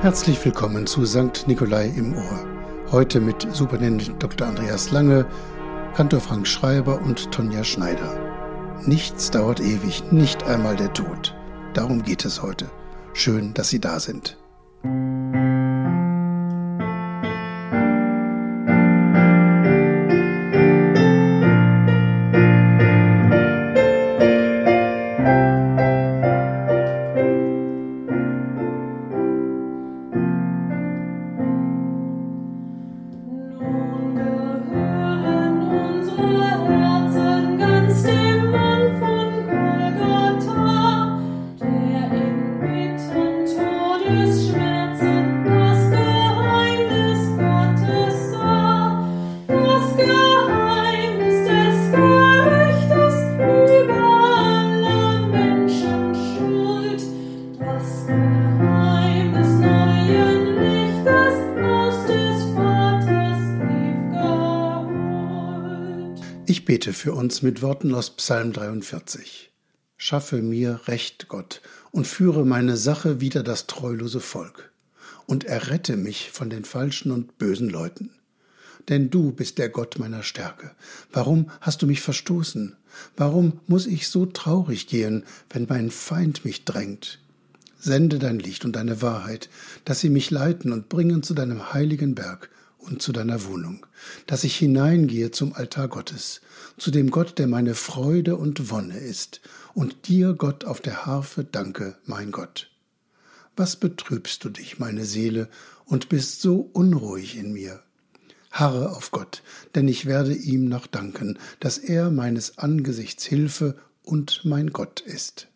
Herzlich willkommen zu St. Nikolai im Ohr. Heute mit Superintendent Dr. Andreas Lange, Kantor Frank Schreiber und Tonja Schneider. Nichts dauert ewig, nicht einmal der Tod. Darum geht es heute. Schön, dass Sie da sind. Ich bete für uns mit Worten aus Psalm 43. Schaffe mir Recht, Gott, und führe meine Sache wider das treulose Volk, und errette mich von den falschen und bösen Leuten. Denn du bist der Gott meiner Stärke. Warum hast du mich verstoßen? Warum muss ich so traurig gehen, wenn mein Feind mich drängt? Sende dein Licht und deine Wahrheit, dass sie mich leiten und bringen zu deinem heiligen Berg, und zu deiner Wohnung, dass ich hineingehe zum Altar Gottes, zu dem Gott, der meine Freude und Wonne ist, und dir, Gott, auf der Harfe danke, mein Gott. Was betrübst du dich, meine Seele, und bist so unruhig in mir? Harre auf Gott, denn ich werde ihm noch danken, dass er meines Angesichts Hilfe und mein Gott ist.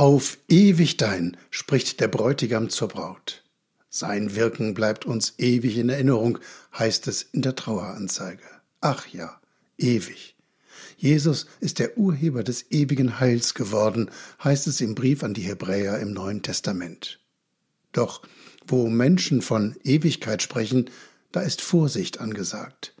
Auf ewig dein, spricht der Bräutigam zur Braut. Sein Wirken bleibt uns ewig in Erinnerung, heißt es in der Traueranzeige. Ach ja, ewig. Jesus ist der Urheber des ewigen Heils geworden, heißt es im Brief an die Hebräer im Neuen Testament. Doch wo Menschen von Ewigkeit sprechen, da ist Vorsicht angesagt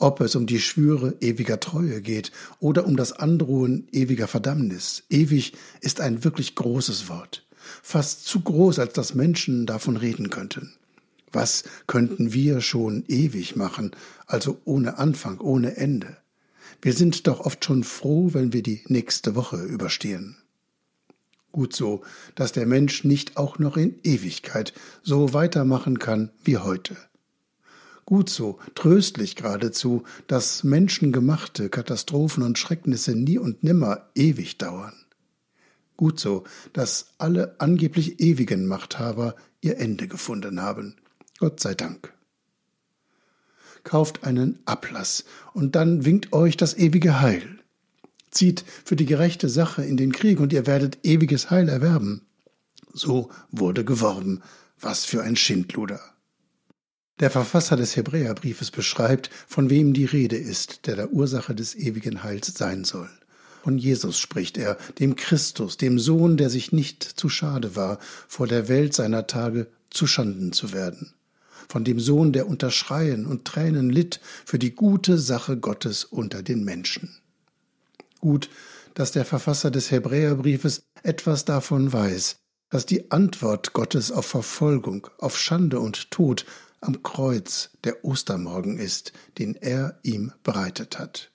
ob es um die Schwüre ewiger Treue geht oder um das Androhen ewiger Verdammnis. Ewig ist ein wirklich großes Wort, fast zu groß, als dass Menschen davon reden könnten. Was könnten wir schon ewig machen, also ohne Anfang, ohne Ende? Wir sind doch oft schon froh, wenn wir die nächste Woche überstehen. Gut so, dass der Mensch nicht auch noch in Ewigkeit so weitermachen kann wie heute gut so, tröstlich geradezu, dass menschengemachte Katastrophen und Schrecknisse nie und nimmer ewig dauern. Gut so, dass alle angeblich ewigen Machthaber ihr Ende gefunden haben. Gott sei Dank. Kauft einen Ablass, und dann winkt euch das ewige Heil. Zieht für die gerechte Sache in den Krieg, und ihr werdet ewiges Heil erwerben. So wurde geworben. Was für ein Schindluder. Der Verfasser des Hebräerbriefes beschreibt, von wem die Rede ist, der der Ursache des ewigen Heils sein soll. Von Jesus spricht er, dem Christus, dem Sohn, der sich nicht zu schade war, vor der Welt seiner Tage zu Schanden zu werden. Von dem Sohn, der unter Schreien und Tränen litt für die gute Sache Gottes unter den Menschen. Gut, dass der Verfasser des Hebräerbriefes etwas davon weiß, dass die Antwort Gottes auf Verfolgung, auf Schande und Tod am Kreuz der Ostermorgen ist, den er ihm bereitet hat.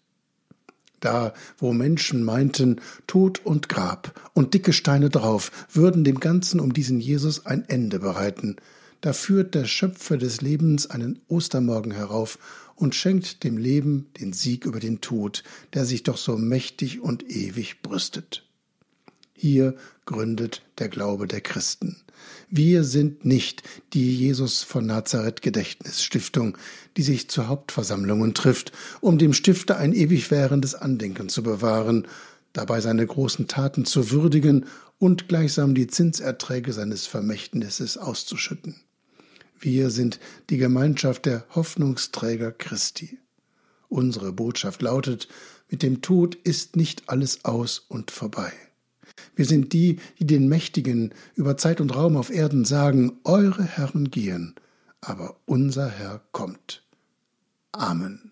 Da, wo Menschen meinten, Tod und Grab und dicke Steine drauf würden dem Ganzen um diesen Jesus ein Ende bereiten, da führt der Schöpfer des Lebens einen Ostermorgen herauf und schenkt dem Leben den Sieg über den Tod, der sich doch so mächtig und ewig brüstet. Hier gründet der Glaube der Christen. Wir sind nicht die Jesus von Nazareth Gedächtnisstiftung, die sich zu Hauptversammlungen trifft, um dem Stifter ein ewig währendes Andenken zu bewahren, dabei seine großen Taten zu würdigen und gleichsam die Zinserträge seines Vermächtnisses auszuschütten. Wir sind die Gemeinschaft der Hoffnungsträger Christi. Unsere Botschaft lautet, mit dem Tod ist nicht alles aus und vorbei. Wir sind die, die den Mächtigen über Zeit und Raum auf Erden sagen, eure Herren gehen, aber unser Herr kommt. Amen.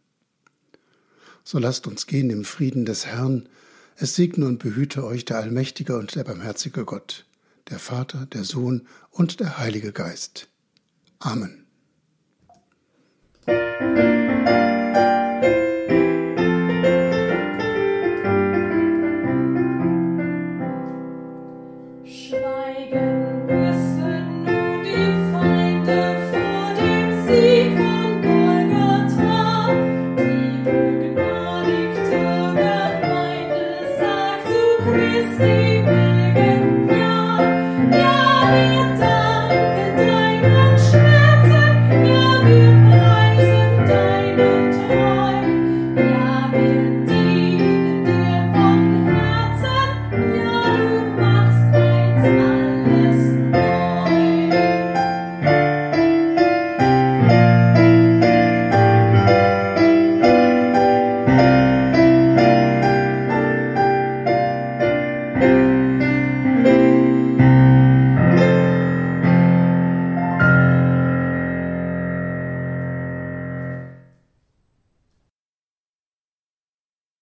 So lasst uns gehen im Frieden des Herrn. Es segne und behüte euch der allmächtige und der barmherzige Gott, der Vater, der Sohn und der Heilige Geist. Amen.